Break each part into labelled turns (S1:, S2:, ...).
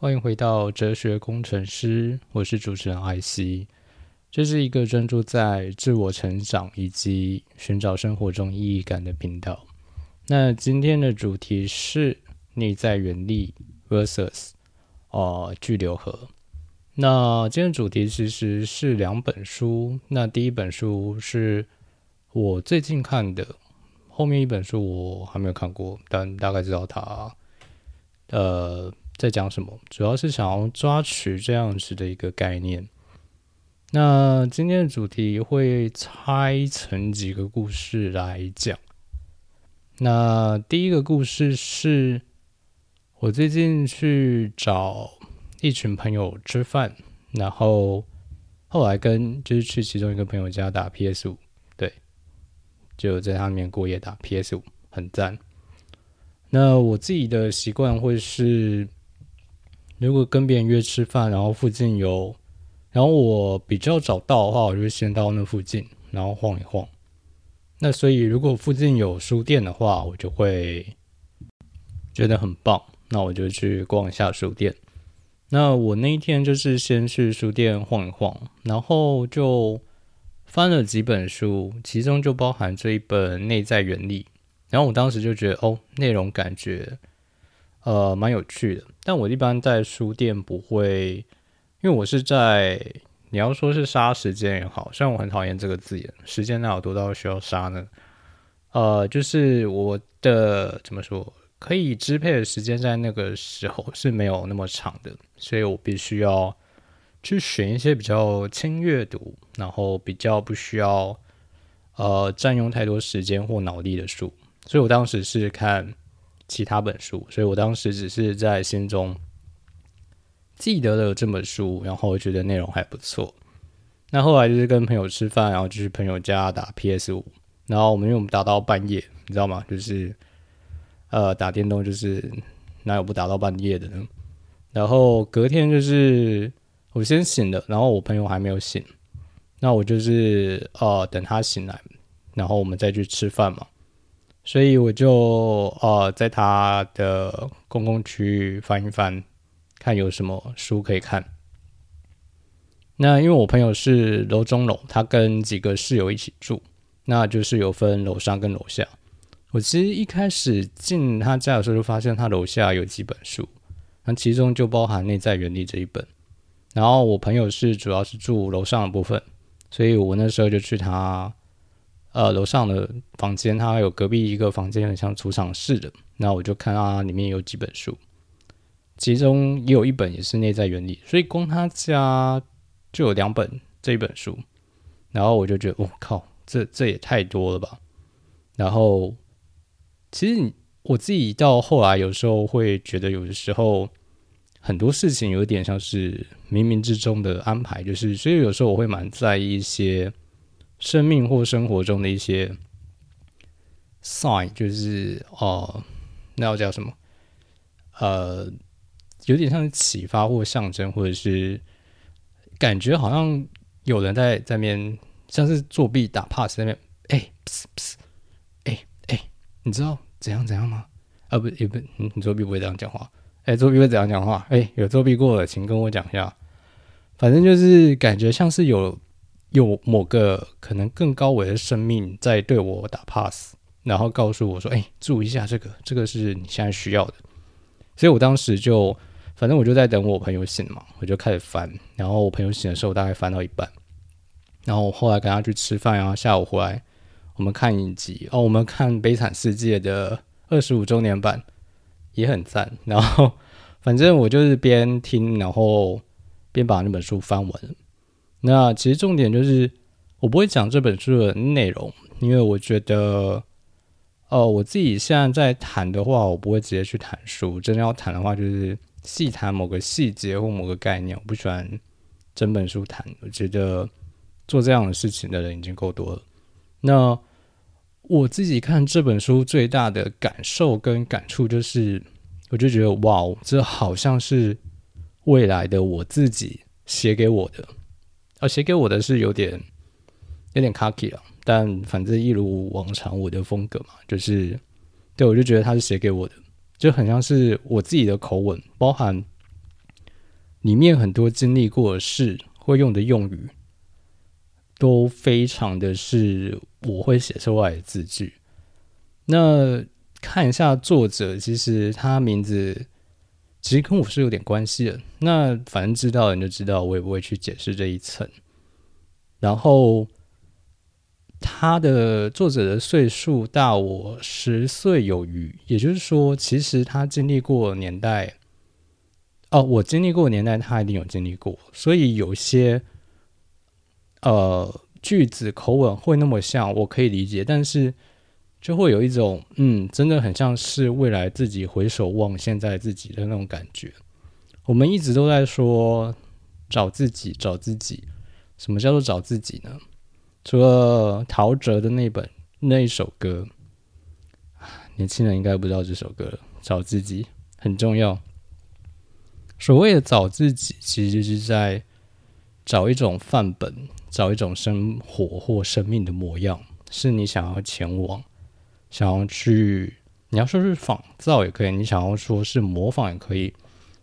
S1: 欢迎回到哲学工程师，我是主持人艾希。这是一个专注在自我成长以及寻找生活中意义感的频道。那今天的主题是内在原力 versus 哦巨流河。那今天的主题其实是两本书。那第一本书是我最近看的，后面一本书我还没有看过，但大概知道它呃在讲什么。主要是想要抓取这样子的一个概念。那今天的主题会拆成几个故事来讲。那第一个故事是我最近去找一群朋友吃饭，然后后来跟就是去其中一个朋友家打 PS 五，对，就在他那边过夜打 PS 五，很赞。那我自己的习惯会是，如果跟别人约吃饭，然后附近有。然后我比较早到的话，我就先到那附近，然后晃一晃。那所以如果附近有书店的话，我就会觉得很棒。那我就去逛一下书店。那我那一天就是先去书店晃一晃，然后就翻了几本书，其中就包含这一本《内在原理》。然后我当时就觉得，哦，内容感觉呃蛮有趣的。但我一般在书店不会。因为我是在，你要说是杀时间也好，虽然我很讨厌这个字眼，时间哪有多到需要杀呢？呃，就是我的怎么说，可以支配的时间在那个时候是没有那么长的，所以我必须要去选一些比较轻阅读，然后比较不需要呃占用太多时间或脑力的书。所以我当时是看其他本书，所以我当时只是在心中。记得了这本书，然后觉得内容还不错。那后来就是跟朋友吃饭，然后就去朋友家打 PS 五。然后我们因为我们打到半夜，你知道吗？就是呃打电动，就是哪有不打到半夜的呢？然后隔天就是我先醒了，然后我朋友还没有醒。那我就是呃等他醒来，然后我们再去吃饭嘛。所以我就呃在他的公共区域翻一翻。看有什么书可以看。那因为我朋友是楼中楼，他跟几个室友一起住，那就是有分楼上跟楼下。我其实一开始进他家的时候，就发现他楼下有几本书，那其中就包含《内在原理》这一本。然后我朋友是主要是住楼上的部分，所以我那时候就去他呃楼上的房间，他有隔壁一个房间很像储藏室的，那我就看到里面有几本书。其中也有一本也是内在原理，所以光他家就有两本这一本书，然后我就觉得，我靠，这这也太多了吧。然后其实我自己到后来有时候会觉得，有的时候很多事情有点像是冥冥之中的安排，就是所以有时候我会蛮在意一些生命或生活中的一些 sign，就是哦，那要叫什么？呃。有点像是启发或象征，或者是感觉好像有人在在面，像是作弊打 pass 那边，哎，哎哎，你知道怎样怎样吗？啊不也不，你作弊不会这样讲话，哎，作弊会怎样讲话？哎，有作弊过的，请跟我讲一下。反正就是感觉像是有有某个可能更高维的生命在对我打 pass，然后告诉我说，哎，注意一下这个，这个是你现在需要的。所以我当时就。反正我就在等我朋友醒嘛，我就开始翻。然后我朋友醒的时候，大概翻到一半。然后我后来跟他去吃饭，然后下午回来，我们看影集哦，我们看《悲惨世界》的二十五周年版，也很赞。然后反正我就是边听，然后边把那本书翻完。那其实重点就是，我不会讲这本书的内容，因为我觉得，哦，我自己现在在谈的话，我不会直接去谈书。真的要谈的话，就是。细谈某个细节或某个概念，我不喜欢整本书谈。我觉得做这样的事情的人已经够多了。那我自己看这本书最大的感受跟感触，就是我就觉得哇，这好像是未来的我自己写给我的。而写给我的是有点有点 cocky 了，但反正一如往常我的风格嘛，就是对我就觉得他是写给我的。就很像是我自己的口吻，包含里面很多经历过的事，会用的用语，都非常的是我会写出来的字句。那看一下作者，其实他名字其实跟我是有点关系的。那反正知道的人就知道，我也不会去解释这一层。然后他的作者的岁数大我十岁有余，也就是说，其实他经历过年代。哦，我经历过年代，他一定有经历过，所以有些呃句子口吻会那么像，我可以理解，但是就会有一种嗯，真的很像是未来自己回首望现在自己的那种感觉。我们一直都在说找自己，找自己，什么叫做找自己呢？除了陶喆的那本那一首歌，年轻人应该不知道这首歌，找自己很重要。所谓的找自己，其实就是在找一种范本，找一种生活或生命的模样，是你想要前往、想要去。你要说是仿造也可以，你想要说是模仿也可以，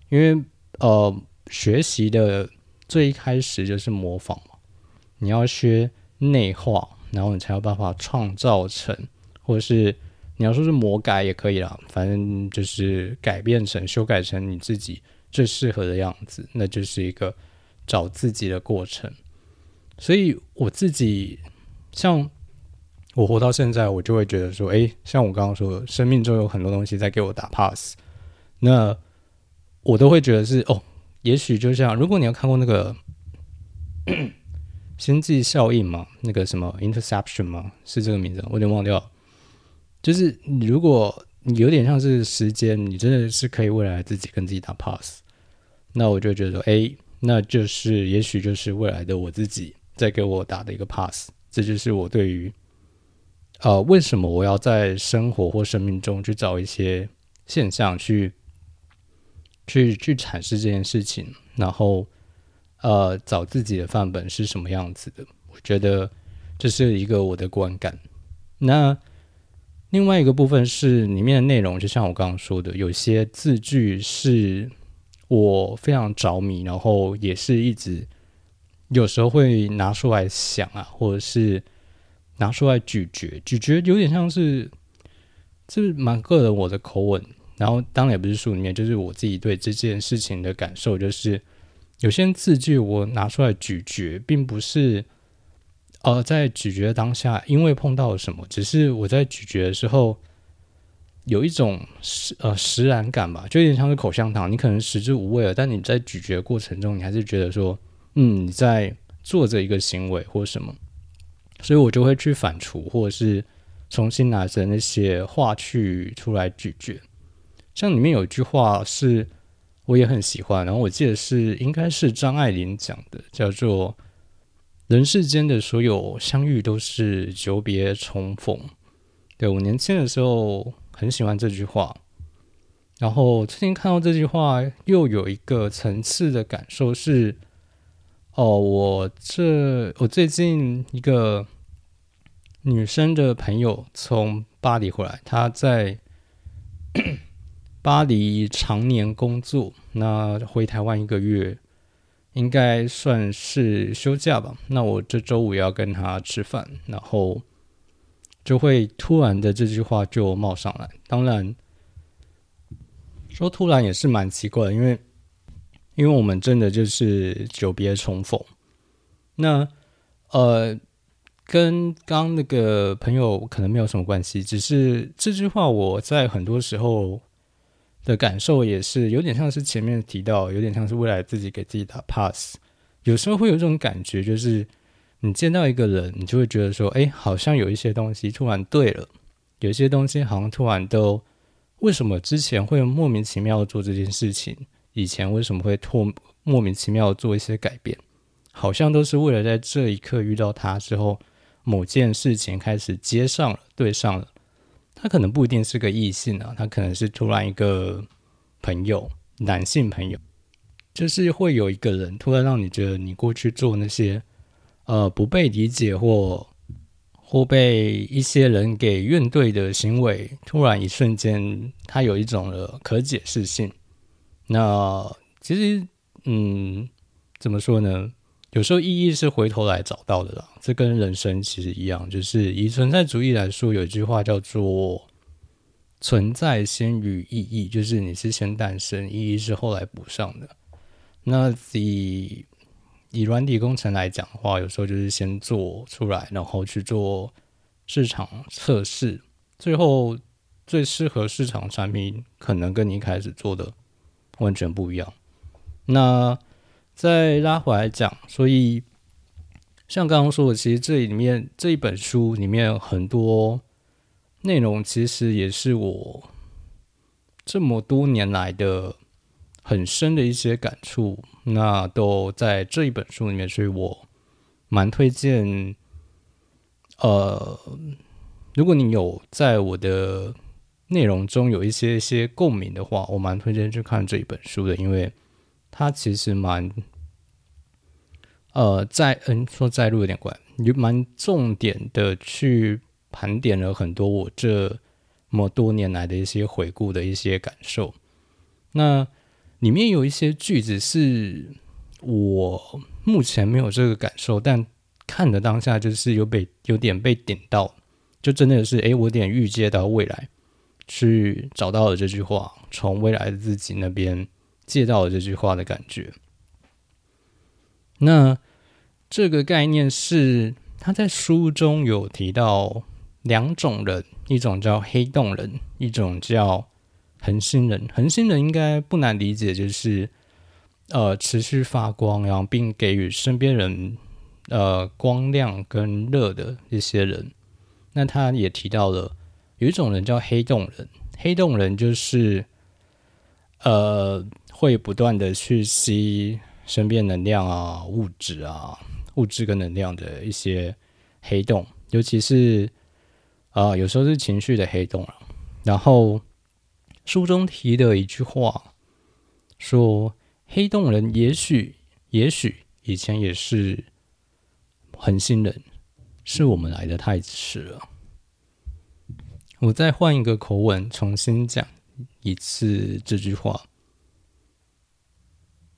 S1: 因为呃，学习的最一开始就是模仿嘛。你要学内化，然后你才有办法创造成，或者是你要说是魔改也可以啦，反正就是改变成、修改成你自己。最适合的样子，那就是一个找自己的过程。所以我自己，像我活到现在，我就会觉得说，哎，像我刚刚说，生命中有很多东西在给我打 pass，那我都会觉得是哦，也许就像如果你要看过那个 星际效应嘛，那个什么 interception 吗？是这个名字，我有点忘掉。就是如果。你有点像是时间，你真的是可以未来自己跟自己打 pass，那我就觉得说，哎，那就是也许就是未来的我自己在给我打的一个 pass，这就是我对于，呃，为什么我要在生活或生命中去找一些现象去，去去阐释这件事情，然后，呃，找自己的范本是什么样子的，我觉得这是一个我的观感，那。另外一个部分是里面的内容，就像我刚刚说的，有些字句是我非常着迷，然后也是一直有时候会拿出来想啊，或者是拿出来咀嚼，咀嚼有点像是，这蛮个人我的口吻。然后当然也不是书里面，就是我自己对这件事情的感受，就是有些字句我拿出来咀嚼，并不是。呃，在咀嚼当下，因为碰到了什么，只是我在咀嚼的时候有一种实呃实然感吧，就有点像是口香糖，你可能食之无味了，但你在咀嚼过程中，你还是觉得说，嗯，你在做着一个行为或什么，所以我就会去反刍，或者是重新拿着那些话去出来咀嚼。像里面有一句话是我也很喜欢，然后我记得是应该是张爱玲讲的，叫做。人世间的所有相遇都是久别重逢。对我年轻的时候很喜欢这句话，然后最近看到这句话，又有一个层次的感受是：哦，我这我最近一个女生的朋友从巴黎回来，她在巴黎常年工作，那回台湾一个月。应该算是休假吧。那我这周五要跟她吃饭，然后就会突然的这句话就冒上来。当然，说突然也是蛮奇怪的，因为因为我们真的就是久别重逢。那呃，跟刚那个朋友可能没有什么关系，只是这句话我在很多时候。的感受也是有点像是前面提到，有点像是未来自己给自己打 pass。有时候会有这种感觉，就是你见到一个人，你就会觉得说，哎，好像有一些东西突然对了，有一些东西好像突然都为什么之前会莫名其妙做这件事情，以前为什么会突莫名其妙做一些改变，好像都是为了在这一刻遇到他之后，某件事情开始接上了，对上了。他可能不一定是个异性啊，他可能是突然一个朋友，男性朋友，就是会有一个人突然让你觉得你过去做那些呃不被理解或或被一些人给怨怼的行为，突然一瞬间，他有一种的可解释性。那其实，嗯，怎么说呢？有时候意义是回头来找到的啦。这跟人生其实一样，就是以存在主义来说，有一句话叫做“存在先于意义”，就是你是先诞生，意义是后来补上的。那以以软体工程来讲的话，有时候就是先做出来，然后去做市场测试，最后最适合市场产品，可能跟你一开始做的完全不一样。那再拉回来讲，所以像刚刚说的，其实这里面这一本书里面很多内容，其实也是我这么多年来的很深的一些感触。那都在这一本书里面，所以我蛮推荐。呃，如果你有在我的内容中有一些一些共鸣的话，我蛮推荐去看这一本书的，因为它其实蛮呃在嗯说在录有点怪，就蛮重点的去盘点了很多我这么多年来的一些回顾的一些感受。那里面有一些句子是我目前没有这个感受，但看的当下就是有被有点被点到，就真的是诶，我有点预见到未来，去找到了这句话，从未来的自己那边借到了这句话的感觉。那这个概念是他在书中有提到两种人，一种叫黑洞人，一种叫。恒星人，恒星人应该不难理解，就是呃持续发光，然后并给予身边人呃光亮跟热的一些人。那他也提到了有一种人叫黑洞人，黑洞人就是呃会不断的去吸身边能量啊、物质啊、物质跟能量的一些黑洞，尤其是啊有时候是情绪的黑洞啊，然后。书中提的一句话说：“黑洞人也许，也许以前也是恒星人，是我们来的太迟了。”我再换一个口吻重新讲一次这句话：“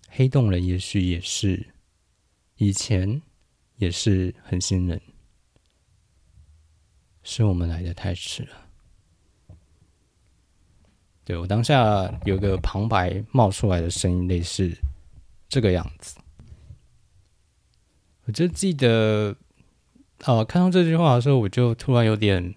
S1: 黑洞人也许也是以前也是恒星人，是我们来的太迟了。”对我当下有个旁白冒出来的声音，类似这个样子。我就记得，呃，看到这句话的时候，我就突然有点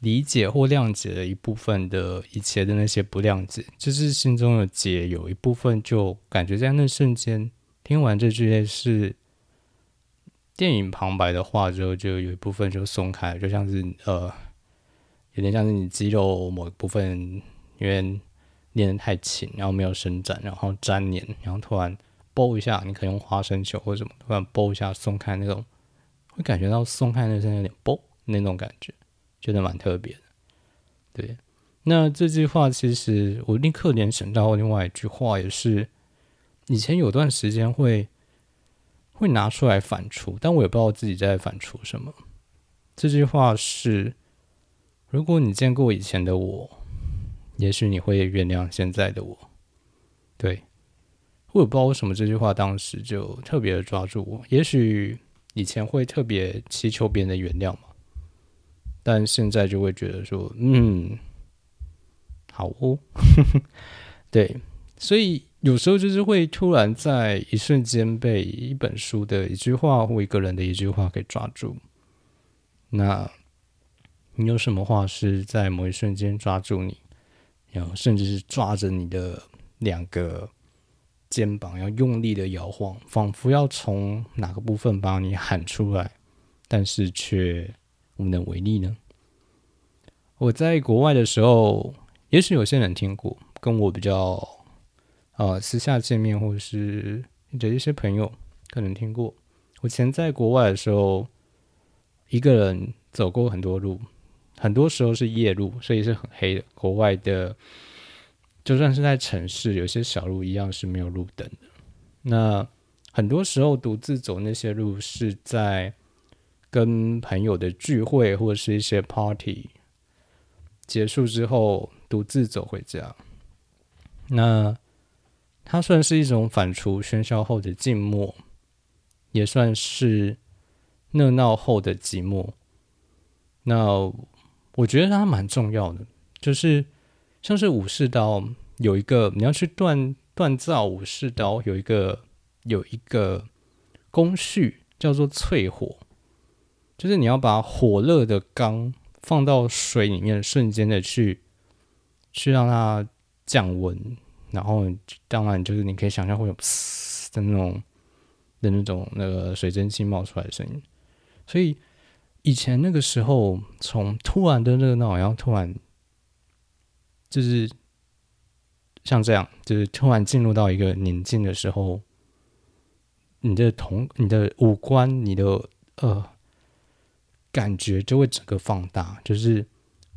S1: 理解或谅解了一部分的以前的那些不谅解，就是心中的结有一部分就感觉在那瞬间听完这句类似电影旁白的话之后，就有一部分就松开，就像是呃，有点像是你肌肉某一部分。因为练得太勤，然后没有伸展，然后粘黏，然后突然拨一下，你可以用花生球或什么，突然拨一下松开那种，会感觉到松开那声有点拨那种感觉，觉得蛮特别的。对，那这句话其实我立刻联想到另外一句话，也是以前有段时间会会拿出来反刍，但我也不知道自己在反刍什么。这句话是：如果你见过以前的我。也许你会原谅现在的我，对，我也不知道为什么这句话当时就特别的抓住我。也许以前会特别祈求别人的原谅嘛，但现在就会觉得说，嗯，好哦，对，所以有时候就是会突然在一瞬间被一本书的一句话或一个人的一句话给抓住。那你有什么话是在某一瞬间抓住你？然后甚至是抓着你的两个肩膀，要用力的摇晃，仿佛要从哪个部分把你喊出来，但是却无能为力呢？我在国外的时候，也许有些人听过，跟我比较呃私下见面或者是的一些朋友可能听过。我前在国外的时候，一个人走过很多路。很多时候是夜路，所以是很黑的。国外的，就算是在城市，有些小路一样是没有路灯的。那很多时候独自走那些路，是在跟朋友的聚会或者是一些 party 结束之后，独自走回家。那它算是一种反刍喧嚣后的静默，也算是热闹后的寂寞。那我觉得它蛮重要的，就是像是武士刀有一个你要去锻锻造武士刀，有一个有一个工序叫做淬火，就是你要把火热的缸放到水里面，瞬间的去去让它降温。然后，当然就是你可以想象会有嘶的那种的那种那个水蒸气冒出来的声音。所以以前那个时候，从突然的热闹，然后突然就是像这样，就是突然进入到一个宁静的时候，你的同你的五官、你的呃感觉就会整个放大，就是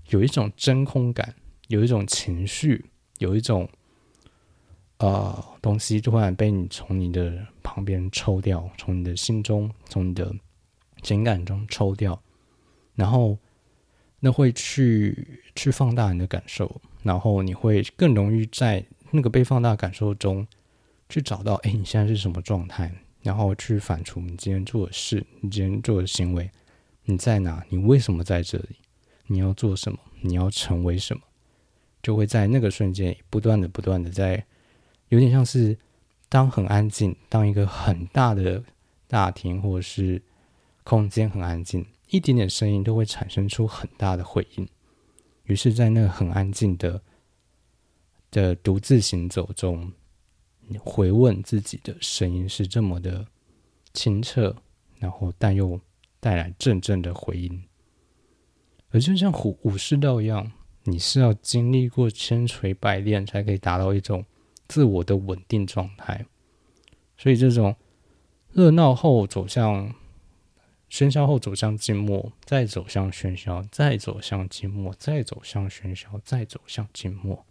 S1: 有一种真空感，有一种情绪，有一种。呃，东西突然被你从你的旁边抽掉，从你的心中，从你的情感中抽掉，然后那会去去放大你的感受，然后你会更容易在那个被放大感受中去找到，哎，你现在是什么状态？然后去反刍你今天做的事，你今天做的行为，你在哪？你为什么在这里？你要做什么？你要成为什么？就会在那个瞬间不断的、不断的在。有点像是，当很安静，当一个很大的大厅或者是空间很安静，一点点声音都会产生出很大的回应。于是，在那个很安静的的独自行走中，你回问自己的声音是这么的清澈，然后但又带来阵阵的回音。而就像武武士道一样，你是要经历过千锤百炼，才可以达到一种。自我的稳定状态，所以这种热闹后走向喧嚣后走向静默，再走向喧嚣，再走向静默，再走向喧嚣，再走向静默，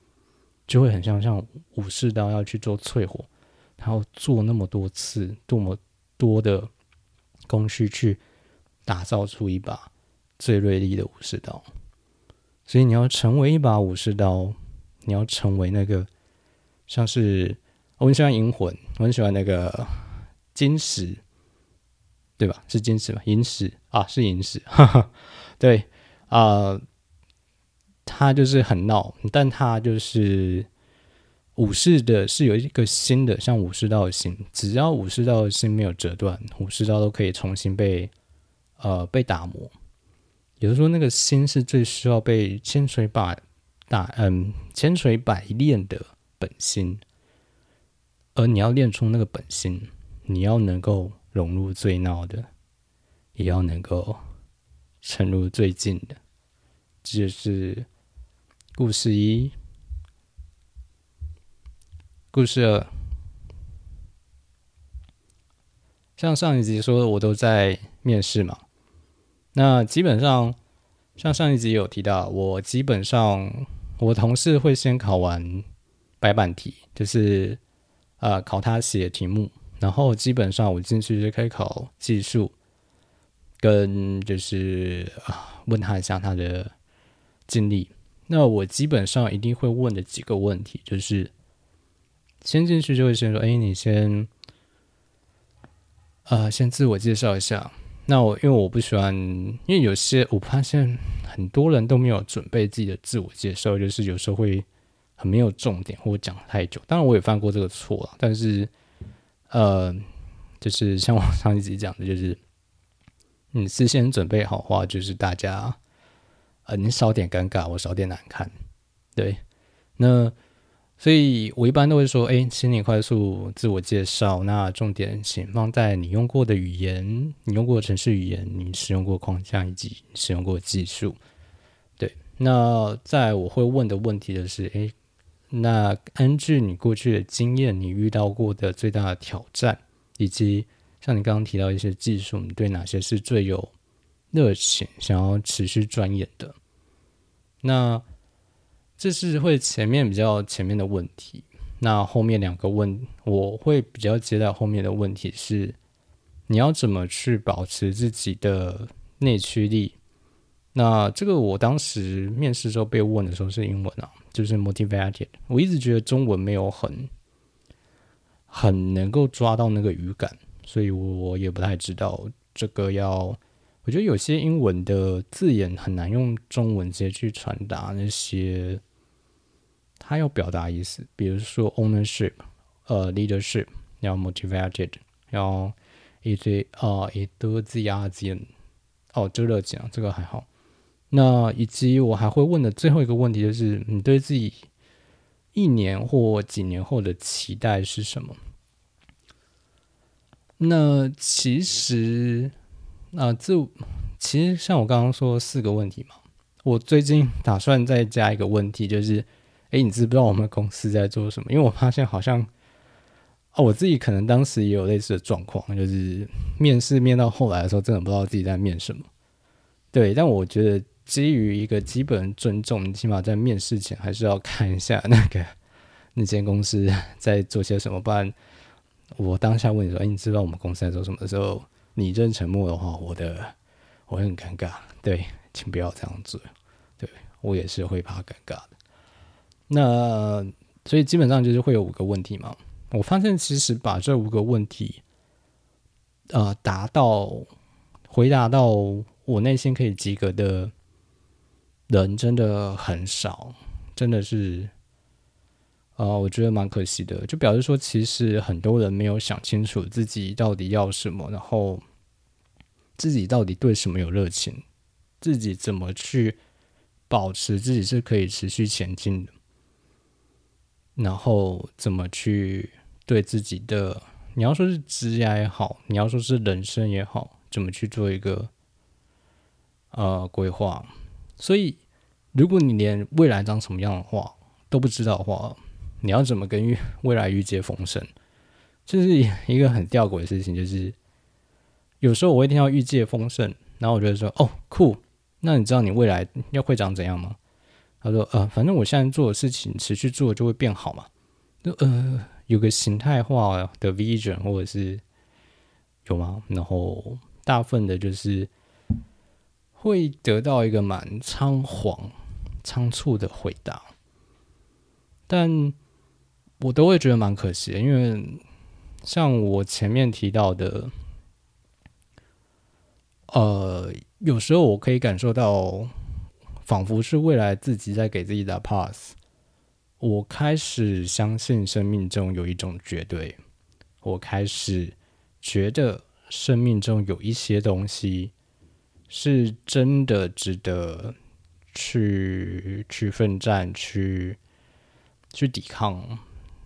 S1: 就会很像像武士刀要去做淬火，然后做那么多次，多么多的工序去打造出一把最锐利的武士刀。所以你要成为一把武士刀，你要成为那个。像是我很喜欢银魂，我很喜欢那个金石，对吧？是金石吧？银石啊，是银石。哈 哈对啊，他就是很闹，但他就是武士的，是有一个新的，像武士道的心，只要武士道的心没有折断，武士道都可以重新被呃被打磨。也就是说，那个心是最需要被千锤百打，嗯，千锤百炼的。本心，而你要练出那个本心，你要能够融入最闹的，也要能够沉入最近的。这就是故事一。故事二，像上一集说的，我都在面试嘛。那基本上，像上一集有提到，我基本上我同事会先考完。白板题就是呃考他写题目，然后基本上我进去就可以考技术，跟就是啊问他一下他的经历。那我基本上一定会问的几个问题，就是先进去就会先说，哎，你先呃先自我介绍一下。那我因为我不喜欢，因为有些我发现很多人都没有准备自己的自我介绍，就是有时候会。很没有重点，或讲太久。当然，我也犯过这个错了。但是，呃，就是像我上一集讲的，就是你事先准备好话，就是大家，呃，你少点尴尬，我少点难看。对，那所以我一般都会说，哎，请你快速自我介绍。那重点请放在你用过的语言，你用过的城市语言，你使用过框架以及使用过技术。对，那在我会问的问题的是，哎。那根据你过去的经验，你遇到过的最大的挑战，以及像你刚刚提到一些技术，你对哪些是最有热情，想要持续钻研的？那这是会前面比较前面的问题。那后面两个问，我会比较接到后面的问题是，你要怎么去保持自己的内驱力？那这个我当时面试时候被问的时候是英文啊。就是 motivated，我一直觉得中文没有很很能够抓到那个语感，所以我也不太知道这个要。我觉得有些英文的字眼很难用中文直接去传达那些他要表达意思，比如说 ownership，呃，leadership，要 motivated，要一堆啊一堆字压字，哦，就热情啊，这个还好。那以及我还会问的最后一个问题就是，你对自己一年或几年后的期待是什么？那其实。那这其实像我刚刚说四个问题嘛，我最近打算再加一个问题，就是，哎，你知不知道我们公司在做什么？因为我发现好像，哦，我自己可能当时也有类似的状况，就是面试面到后来的时候，真的不知道自己在面什么。对，但我觉得基于一个基本尊重，你起码在面试前还是要看一下那个那间公司在做些什么，不然我当下问你说，哎，你知不知道我们公司在做什么的时候。你真沉默的话，我的我会很尴尬。对，请不要这样做。对我也是会怕尴尬的。那所以基本上就是会有五个问题嘛。我发现其实把这五个问题，呃，达到回答到我内心可以及格的人真的很少，真的是。啊，我觉得蛮可惜的，就表示说，其实很多人没有想清楚自己到底要什么，然后自己到底对什么有热情，自己怎么去保持自己是可以持续前进的，然后怎么去对自己的，你要说是职业也好，你要说是人生也好，怎么去做一个呃规划。所以，如果你连未来长什么样的话都不知道的话，你要怎么跟未来预借丰盛？这是一个很吊诡的事情。就是有时候我会听到预借丰盛，然后我就说：“哦，酷！那你知道你未来要会长怎样吗？”他说：“呃，反正我现在做的事情持续做就会变好嘛。”就呃，有个形态化的 vision 或者是有吗？然后大部分的就是会得到一个蛮仓皇、仓促的回答，但。我都会觉得蛮可惜的，因为像我前面提到的，呃，有时候我可以感受到，仿佛是未来自己在给自己的 pass。我开始相信生命中有一种绝对，我开始觉得生命中有一些东西是真的值得去去奋战、去去抵抗。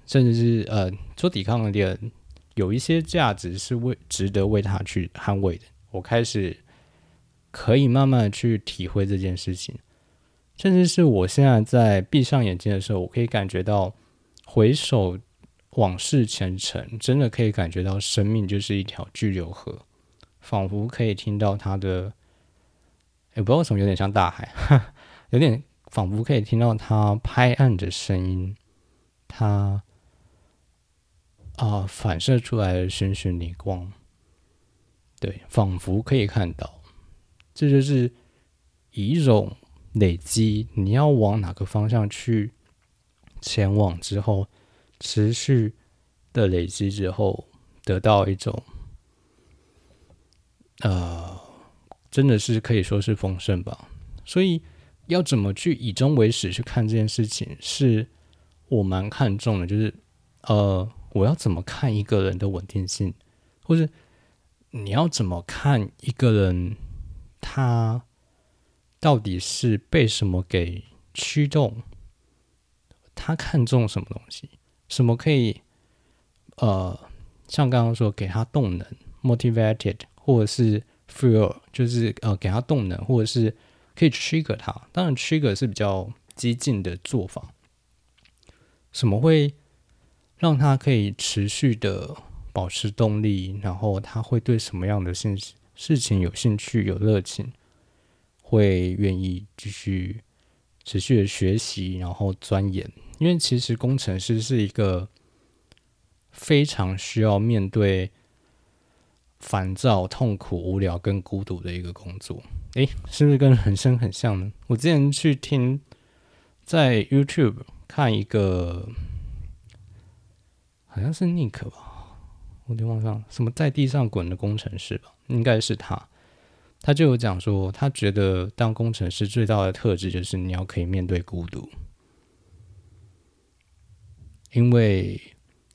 S1: 甚至是呃，做抵抗的人有一些价值是为值得为他去捍卫的。我开始可以慢慢去体会这件事情，甚至是我现在在闭上眼睛的时候，我可以感觉到回首往事前程，真的可以感觉到生命就是一条巨流河，仿佛可以听到它的，也不知道为什么有点像大海，有点仿佛可以听到它拍岸的声音，它。啊，反射出来的眩眩逆光，对，仿佛可以看到，这就是以一种累积，你要往哪个方向去前往之后，持续的累积之后，得到一种，呃，真的是可以说是丰盛吧。所以，要怎么去以终为始去看这件事情，是我蛮看重的，就是呃。我要怎么看一个人的稳定性，或者你要怎么看一个人，他到底是被什么给驱动？他看重什么东西？什么可以呃，像刚刚说给他动能，motivated，或者是 fuel，就是呃给他动能，或者是可以 trigger 他。当然，trigger 是比较激进的做法。什么会？让他可以持续的保持动力，然后他会对什么样的事事情有兴趣、有热情，会愿意继续持续的学习，然后钻研。因为其实工程师是一个非常需要面对烦躁、痛苦、无聊跟孤独的一个工作。诶，是不是跟人生很像呢？我之前去听在 YouTube 看一个。好像是 Nick 吧，我就忘上什么在地上滚的工程师吧，应该是他。他就有讲说，他觉得当工程师最大的特质就是你要可以面对孤独，因为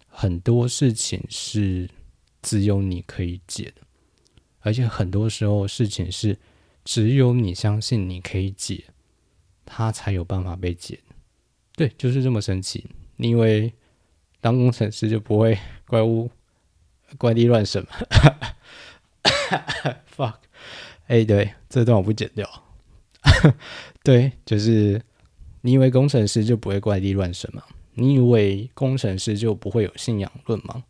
S1: 很多事情是只有你可以解的，而且很多时候事情是只有你相信你可以解，他才有办法被解。对，就是这么神奇。因为当工程师就不会 怪物怪力乱神嘛。Fuck。哎，对，这段我不剪掉。对，就是你以为工程师就不会怪力乱神吗？你以为工程师就不会有信仰论吗？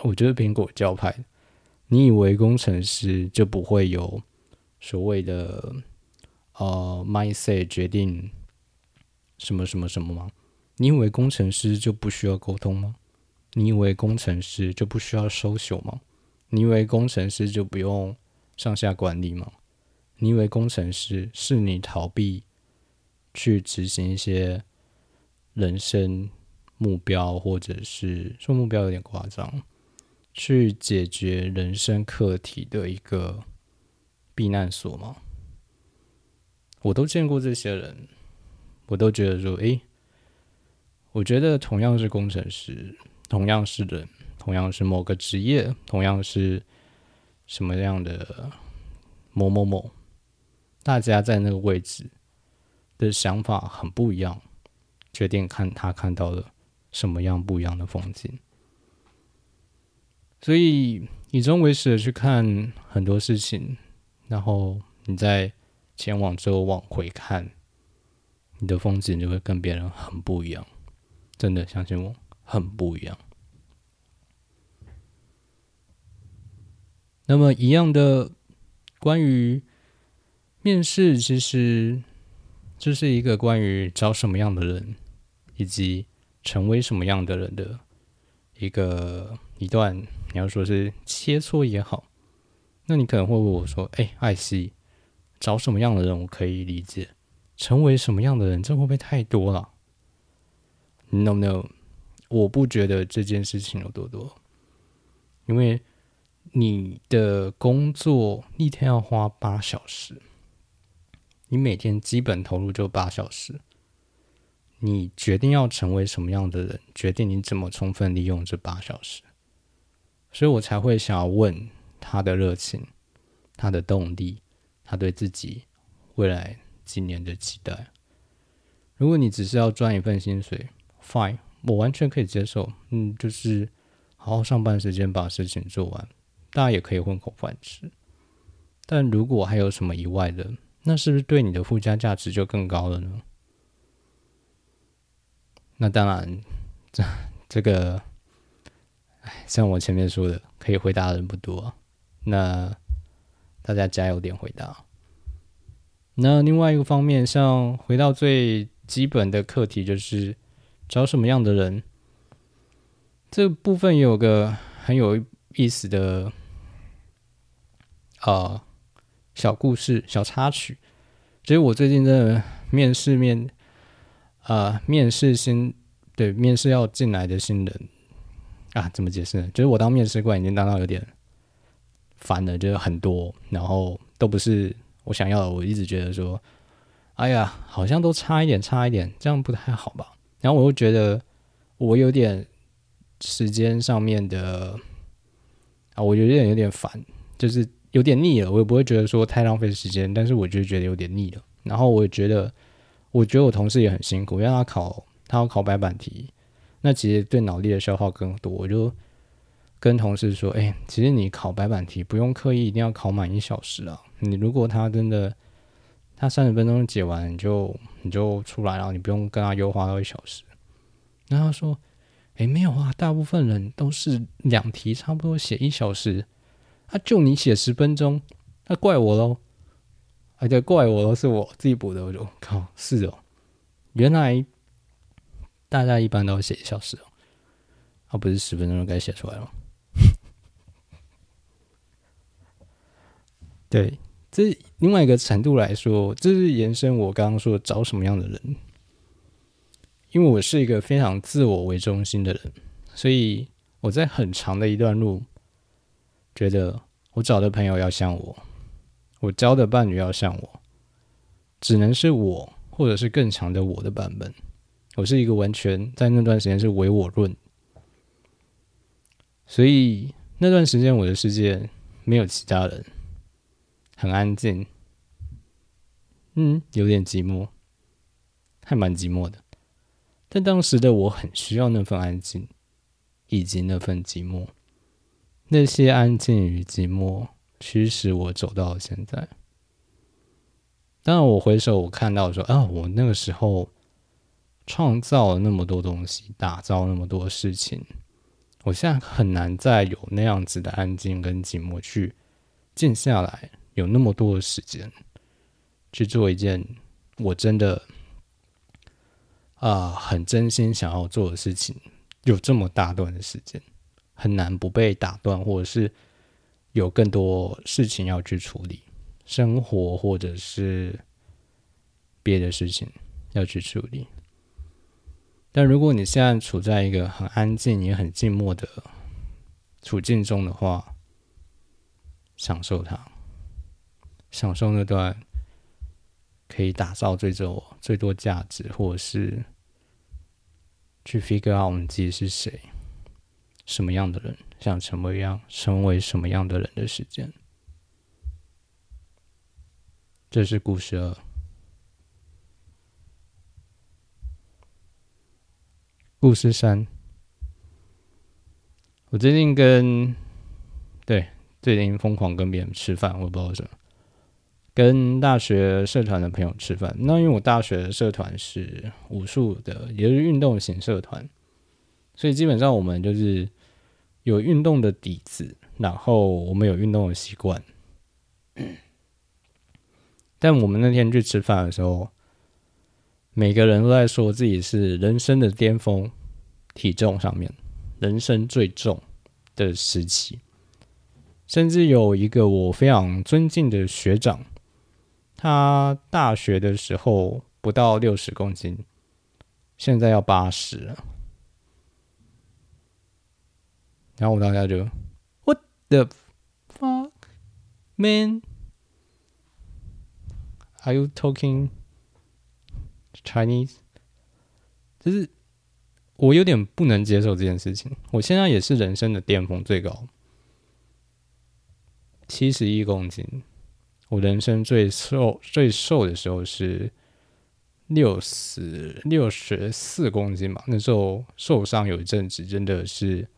S1: 我觉得苹果教派。你以为工程师就不会有所谓的呃 mindset 决定什么什么什么吗？你以为工程师就不需要沟通吗？你以为工程师就不需要收手吗？你以为工程师就不用？上下管理吗？你以为工程师是你逃避去执行一些人生目标，或者是说目标有点夸张，去解决人生课题的一个避难所吗？我都见过这些人，我都觉得说，诶，我觉得同样是工程师，同样是人，同样是某个职业，同样是。什么样的某某某，大家在那个位置的想法很不一样，决定看他看到了什么样不一样的风景。所以以终为始的去看很多事情，然后你在前往之后往回看，你的风景就会跟别人很不一样。真的相信我，很不一样。那么，一样的关于面试，其实这是一个关于找什么样的人，以及成为什么样的人的一个一段。你要说是切磋也好，那你可能会问我说：“哎，艾希，找什么样的人我可以理解，成为什么样的人，这会不会太多了？”No No，我不觉得这件事情有多多，因为。你的工作一天要花八小时，你每天基本投入就八小时。你决定要成为什么样的人，决定你怎么充分利用这八小时。所以我才会想要问他的热情、他的动力、他对自己未来几年的期待。如果你只是要赚一份薪水，fine，我完全可以接受。嗯，就是好好上班时间把事情做完。大家也可以混口饭吃，但如果还有什么以外的，那是不是对你的附加价值就更高了呢？那当然，这这个，哎，像我前面说的，可以回答的人不多，那大家加油点回答。那另外一个方面，像回到最基本的课题，就是找什么样的人，这部分有个很有意思的。呃，小故事、小插曲，所以我最近真的面试面，呃，面试新对面试要进来的新人啊，怎么解释呢？就是我当面试官已经当到有点烦了，就是很多，然后都不是我想要的。我一直觉得说，哎呀，好像都差一点，差一点，这样不太好吧？然后我又觉得我有点时间上面的啊，我有点有点烦，就是。有点腻了，我也不会觉得说太浪费时间，但是我就觉得有点腻了。然后我也觉得，我觉得我同事也很辛苦，因为他考，他要考白板题，那其实对脑力的消耗更多。我就跟同事说：“哎，其实你考白板题不用刻意一定要考满一小时啊。你如果他真的他三十分钟解完，你就你就出来，然后你不用跟他优化到一小时。”然后他说：“哎，没有啊，大部分人都是两题差不多写一小时。”他就你写十分钟，那怪我喽？啊，对，怪我喽，是我自己补的。我就靠，是哦，原来大家一般都要写一小时哦，而不是十分钟就该写出来了。对，这另外一个程度来说，这是延伸我刚刚说找什么样的人。因为我是一个非常自我为中心的人，所以我在很长的一段路，觉得我找的朋友要像我，我交的伴侣要像我，只能是我，或者是更强的我的版本。我是一个完全在那段时间是唯我论，所以那段时间我的世界没有其他人，很安静，嗯，有点寂寞，还蛮寂寞的。但当时的我很需要那份安静。以及那份寂寞，那些安静与寂寞驱使我走到了现在。当然，我回首我看到说啊，我那个时候创造了那么多东西，打造那么多事情，我现在很难再有那样子的安静跟寂寞去静下来，有那么多的时间去做一件我真的啊很真心想要做的事情。有这么大段的时间，很难不被打断，或者是有更多事情要去处理，生活或者是别的事情要去处理。但如果你现在处在一个很安静也很静默的处境中的话，享受它，享受那段可以打造最多最多价值，或者是。去 figure out 我们自己是谁，什么样的人，想成为样，成为什么样的人的时间。这是故事二。故事三。我最近跟，对，最近疯狂跟别人吃饭，我不知道什么。跟大学社团的朋友吃饭，那因为我大学社团是武术的，也是运动型社团，所以基本上我们就是有运动的底子，然后我们有运动的习惯。但我们那天去吃饭的时候，每个人都在说自己是人生的巅峰，体重上面人生最重的时期，甚至有一个我非常尊敬的学长。他大学的时候不到六十公斤，现在要八十了。然后我大家就 What the fuck, man? Are you talking Chinese? 就是我有点不能接受这件事情。我现在也是人生的巅峰，最高七十一公斤。我人生最瘦最瘦的时候是六十六十四公斤吧，那时候受伤有一阵子，真的是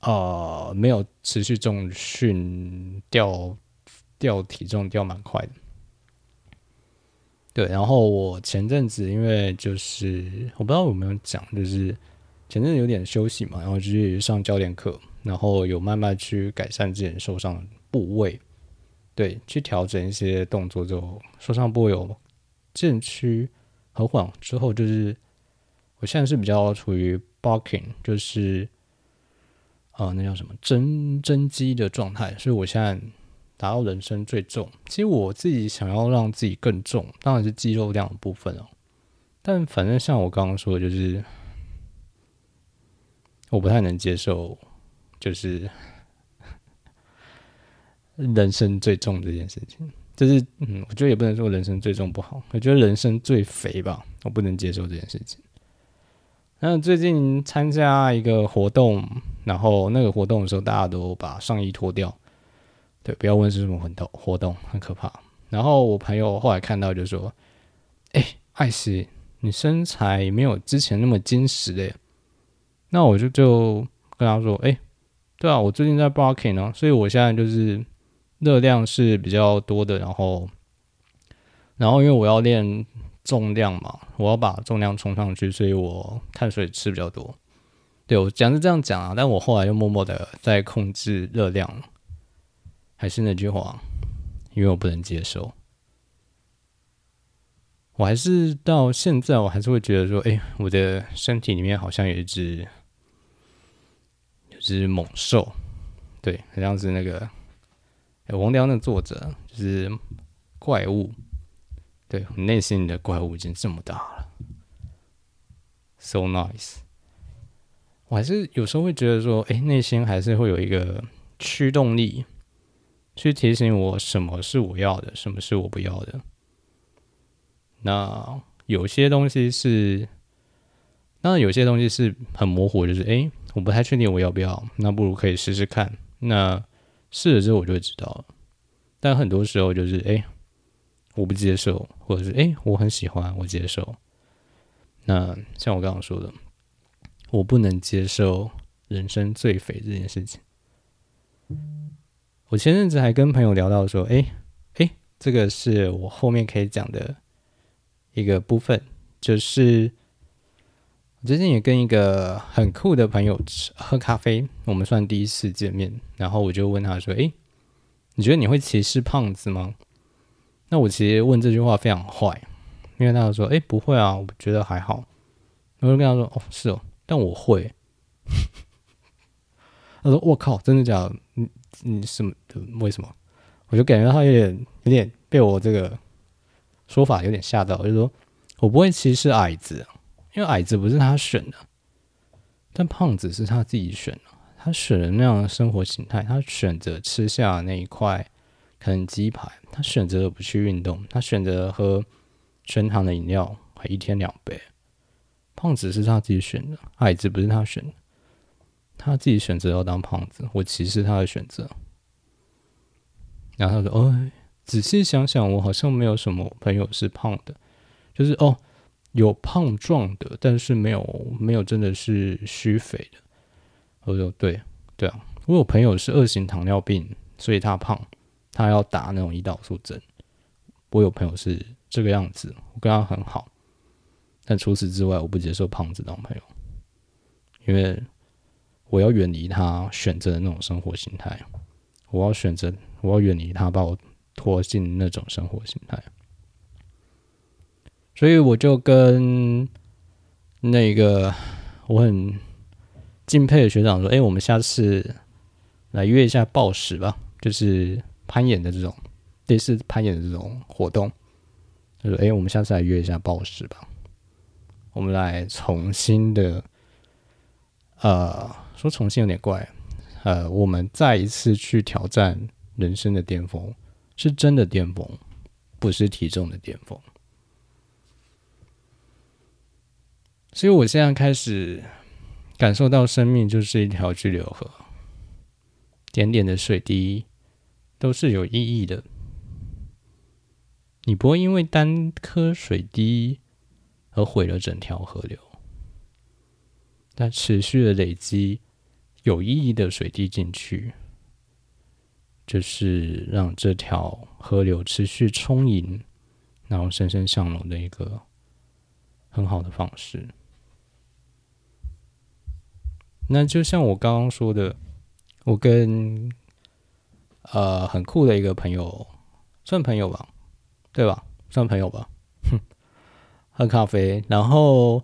S1: 啊，没有持续重训，掉掉体重掉蛮快的。对，然后我前阵子因为就是我不知道有没有讲，就是前阵子有点休息嘛，然后去上教练课，然后有慢慢去改善自己受伤部位。对，去调整一些动作就，受伤部位有渐趋和缓之后，就是我现在是比较处于 bulking，就是呃，那叫什么增增肌的状态，所以我现在达到人生最重。其实我自己想要让自己更重，当然是肌肉量的部分哦。但反正像我刚刚说的，就是我不太能接受，就是。人生最重这件事情，就是嗯，我觉得也不能说人生最重不好，我觉得人生最肥吧，我不能接受这件事情。那最近参加一个活动，然后那个活动的时候，大家都把上衣脱掉，对，不要问是什么活动，活动很可怕。然后我朋友后来看到就说：“哎，艾希，你身材没有之前那么坚实嘞。”那我就就跟他说：“哎，对啊，我最近在 barking 呢，所以我现在就是。”热量是比较多的，然后，然后因为我要练重量嘛，我要把重量冲上去，所以我碳水吃比较多。对我讲是这样讲啊，但我后来又默默的在控制热量。还是那句话，因为我不能接受，我还是到现在，我还是会觉得说，哎，我的身体里面好像有一只，有只猛兽，对，好像是那个。哎王良的作者就是怪物，对你内心的怪物已经这么大了，so nice。我还是有时候会觉得说，哎，内心还是会有一个驱动力，去提醒我什么是我要的，什么是我不要的。那有些东西是，当然有些东西是很模糊，就是哎，我不太确定我要不要，那不如可以试试看。那试了之后我就会知道了。但很多时候就是哎，我不接受，或者是哎，我很喜欢，我接受。那像我刚刚说的。我不能接受人生最肥这件事情。我前阵子还跟朋友聊到说，哎哎，这个是我后面可以讲的一个部分，就是我最近也跟一个很酷的朋友吃喝咖啡，我们算第一次见面，然后我就问他说，哎，你觉得你会歧视胖子吗？那我其实问这句话非常坏，因为他说，哎，不会啊，我觉得还好。我就跟他说，哦，是哦。但我会，他说：“我靠，真的假的？你你什么？为什么？”我就感觉他有点有点被我这个说法有点吓到。我就说：“我不会歧视矮子，因为矮子不是他选的，但胖子是他自己选的。他选了那样的生活形态，他选择吃下那一块可能鸡排，他选择不去运动，他选择喝全糖的饮料，还一天两杯。”胖子是他自己选的，矮子不是他选的，他自己选择要当胖子，我歧视他的选择。然后他说：“哦，仔细想想，我好像没有什么朋友是胖的，就是哦，有胖壮的，但是没有没有真的是虚肥的。”我说：“对对啊，我有朋友是二型糖尿病，所以他胖，他要打那种胰岛素针。我有朋友是这个样子，我跟他很好。”但除此之外，我不接受胖子当朋友，因为我要远离他选择的那种生活形态。我要选择，我要远离他把我拖进那种生活形态。所以我就跟那个我很敬佩的学长说：“哎，我们下次来约一下暴食吧，就是攀岩的这种类似攀岩的这种活动。”他说：“哎，我们下次来约一下暴食吧。”我们来重新的，呃，说重新有点怪，呃，我们再一次去挑战人生的巅峰，是真的巅峰，不是体重的巅峰。所以我现在开始感受到，生命就是一条巨流河，点点的水滴都是有意义的。你不会因为单颗水滴。而毁了整条河流，但持续的累积有意义的水滴进去，就是让这条河流持续充盈，然后深深向荣的一个很好的方式。那就像我刚刚说的，我跟呃很酷的一个朋友，算朋友吧，对吧？算朋友吧。喝咖啡，然后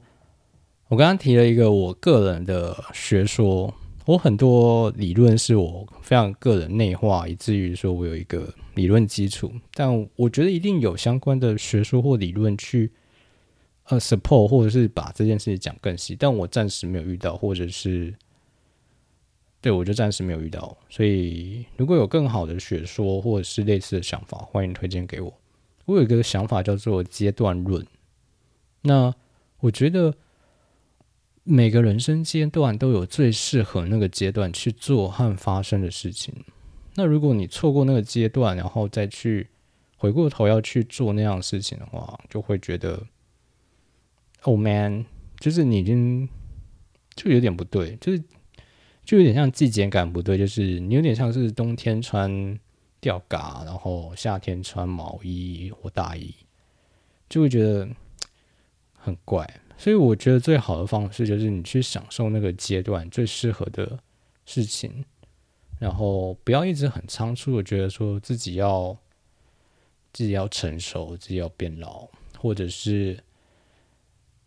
S1: 我刚刚提了一个我个人的学说，我很多理论是我非常个人内化，以至于说我有一个理论基础，但我觉得一定有相关的学说或理论去呃 support 或者是把这件事情讲更细，但我暂时没有遇到，或者是对我就暂时没有遇到，所以如果有更好的学说或者是类似的想法，欢迎推荐给我。我有一个想法叫做阶段论。那我觉得每个人生阶段都有最适合那个阶段去做和发生的事情。那如果你错过那个阶段，然后再去回过头要去做那样事情的话，就会觉得，Oh man，就是你已经就有点不对，就是就有点像季节感不对，就是你有点像是冬天穿吊嘎，然后夏天穿毛衣或大衣，就会觉得。很怪，所以我觉得最好的方式就是你去享受那个阶段最适合的事情，然后不要一直很仓促的觉得说自己要自己要成熟，自己要变老，或者是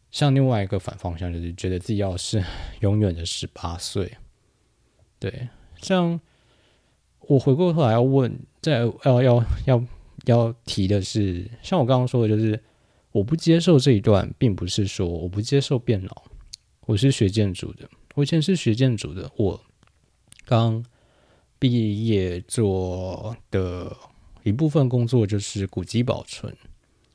S1: 像另外一个反方向，就是觉得自己要是永远的十八岁。对，像我回过头来要问，在要要要要提的是，像我刚刚说的，就是。我不接受这一段，并不是说我不接受变老。我是学建筑的，我以前是学建筑的，我刚毕业做的一部分工作就是古迹保存。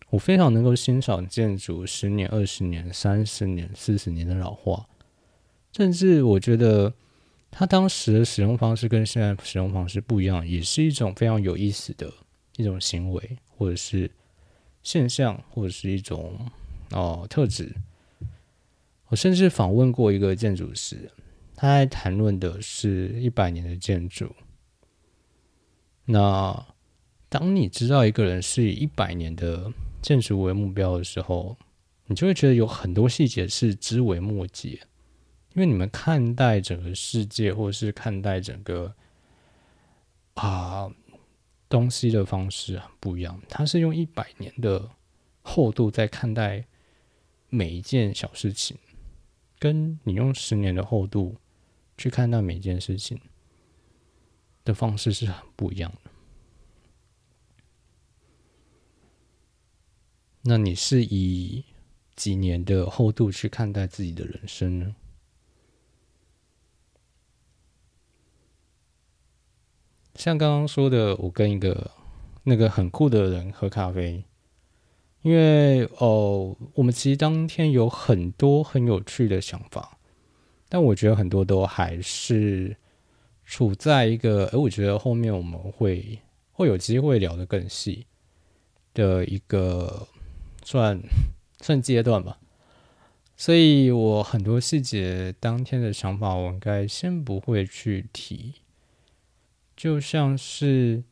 S1: 我非常能够欣赏建筑十年、二十年、三十年、四十年的老化，甚至我觉得它当时的使用方式跟现在使用方式不一样，也是一种非常有意思的一种行为，或者是现象，或者是一种哦特质。我甚至访问过一个建筑师，他在谈论的是一百年的建筑。那当你知道一个人是以一百年的建筑为目标的时候，你就会觉得有很多细节是枝微末节，因为你们看待整个世界，或是看待整个啊东西的方式很不一样。他是用一百年的厚度在看待每一件小事情，跟你用十年的厚度去看待每件事情的方式是很不一样的。那你是以几年的厚度去看待自己的人生呢？像刚刚说的，我跟一个那个很酷的人喝咖啡，因为哦，我们其实当天有很多很有趣的想法，但我觉得很多都还是处在一个，哎，我觉得后面我们会会有机会聊得更细的一个。算 算阶段吧，所以我很多细节当天的想法，我应该先不会去提。就像是，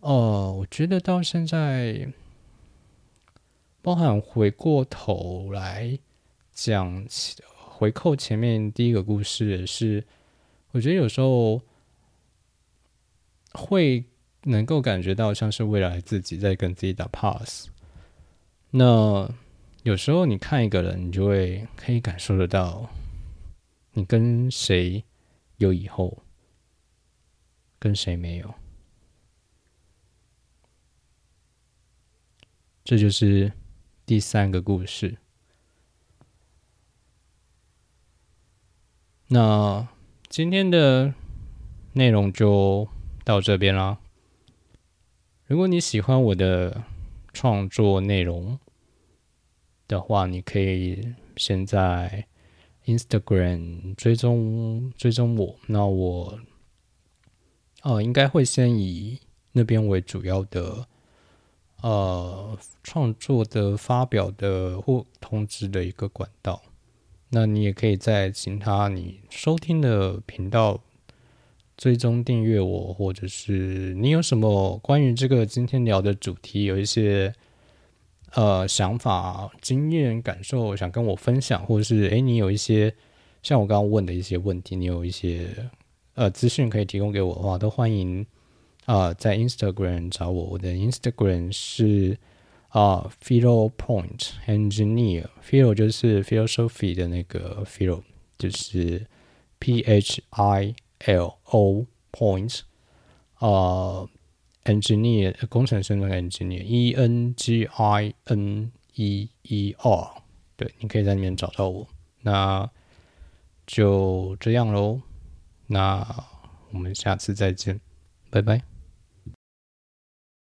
S1: 哦，我觉得到现在，包含回过头来讲，回扣前面第一个故事也是，我觉得有时候会能够感觉到像是未来自己在跟自己打 pass。那有时候你看一个人，你就会可以感受得到，你跟谁有以后，跟谁没有。这就是第三个故事。那今天的内容就到这边啦。如果你喜欢我的，创作内容的话，你可以先在 Instagram 追踪追踪我。那我哦，应该会先以那边为主要的呃创作的发表的或通知的一个管道。那你也可以在其他你收听的频道。追踪订阅我，或者是你有什么关于这个今天聊的主题，有一些呃想法、经验、感受想跟我分享，或者是诶，你有一些像我刚刚问的一些问题，你有一些呃资讯可以提供给我的话，都欢迎啊在 Instagram 找我，我的 Instagram 是啊 Philo Point Engineer，Philo 就是 Philosophy 的那个 Philo，就是 P H I。L O point 啊，engineer 工程师的 engineer，E N G I N E E R，对，你可以在里面找到我。那就这样喽，那我们下次再见，拜拜。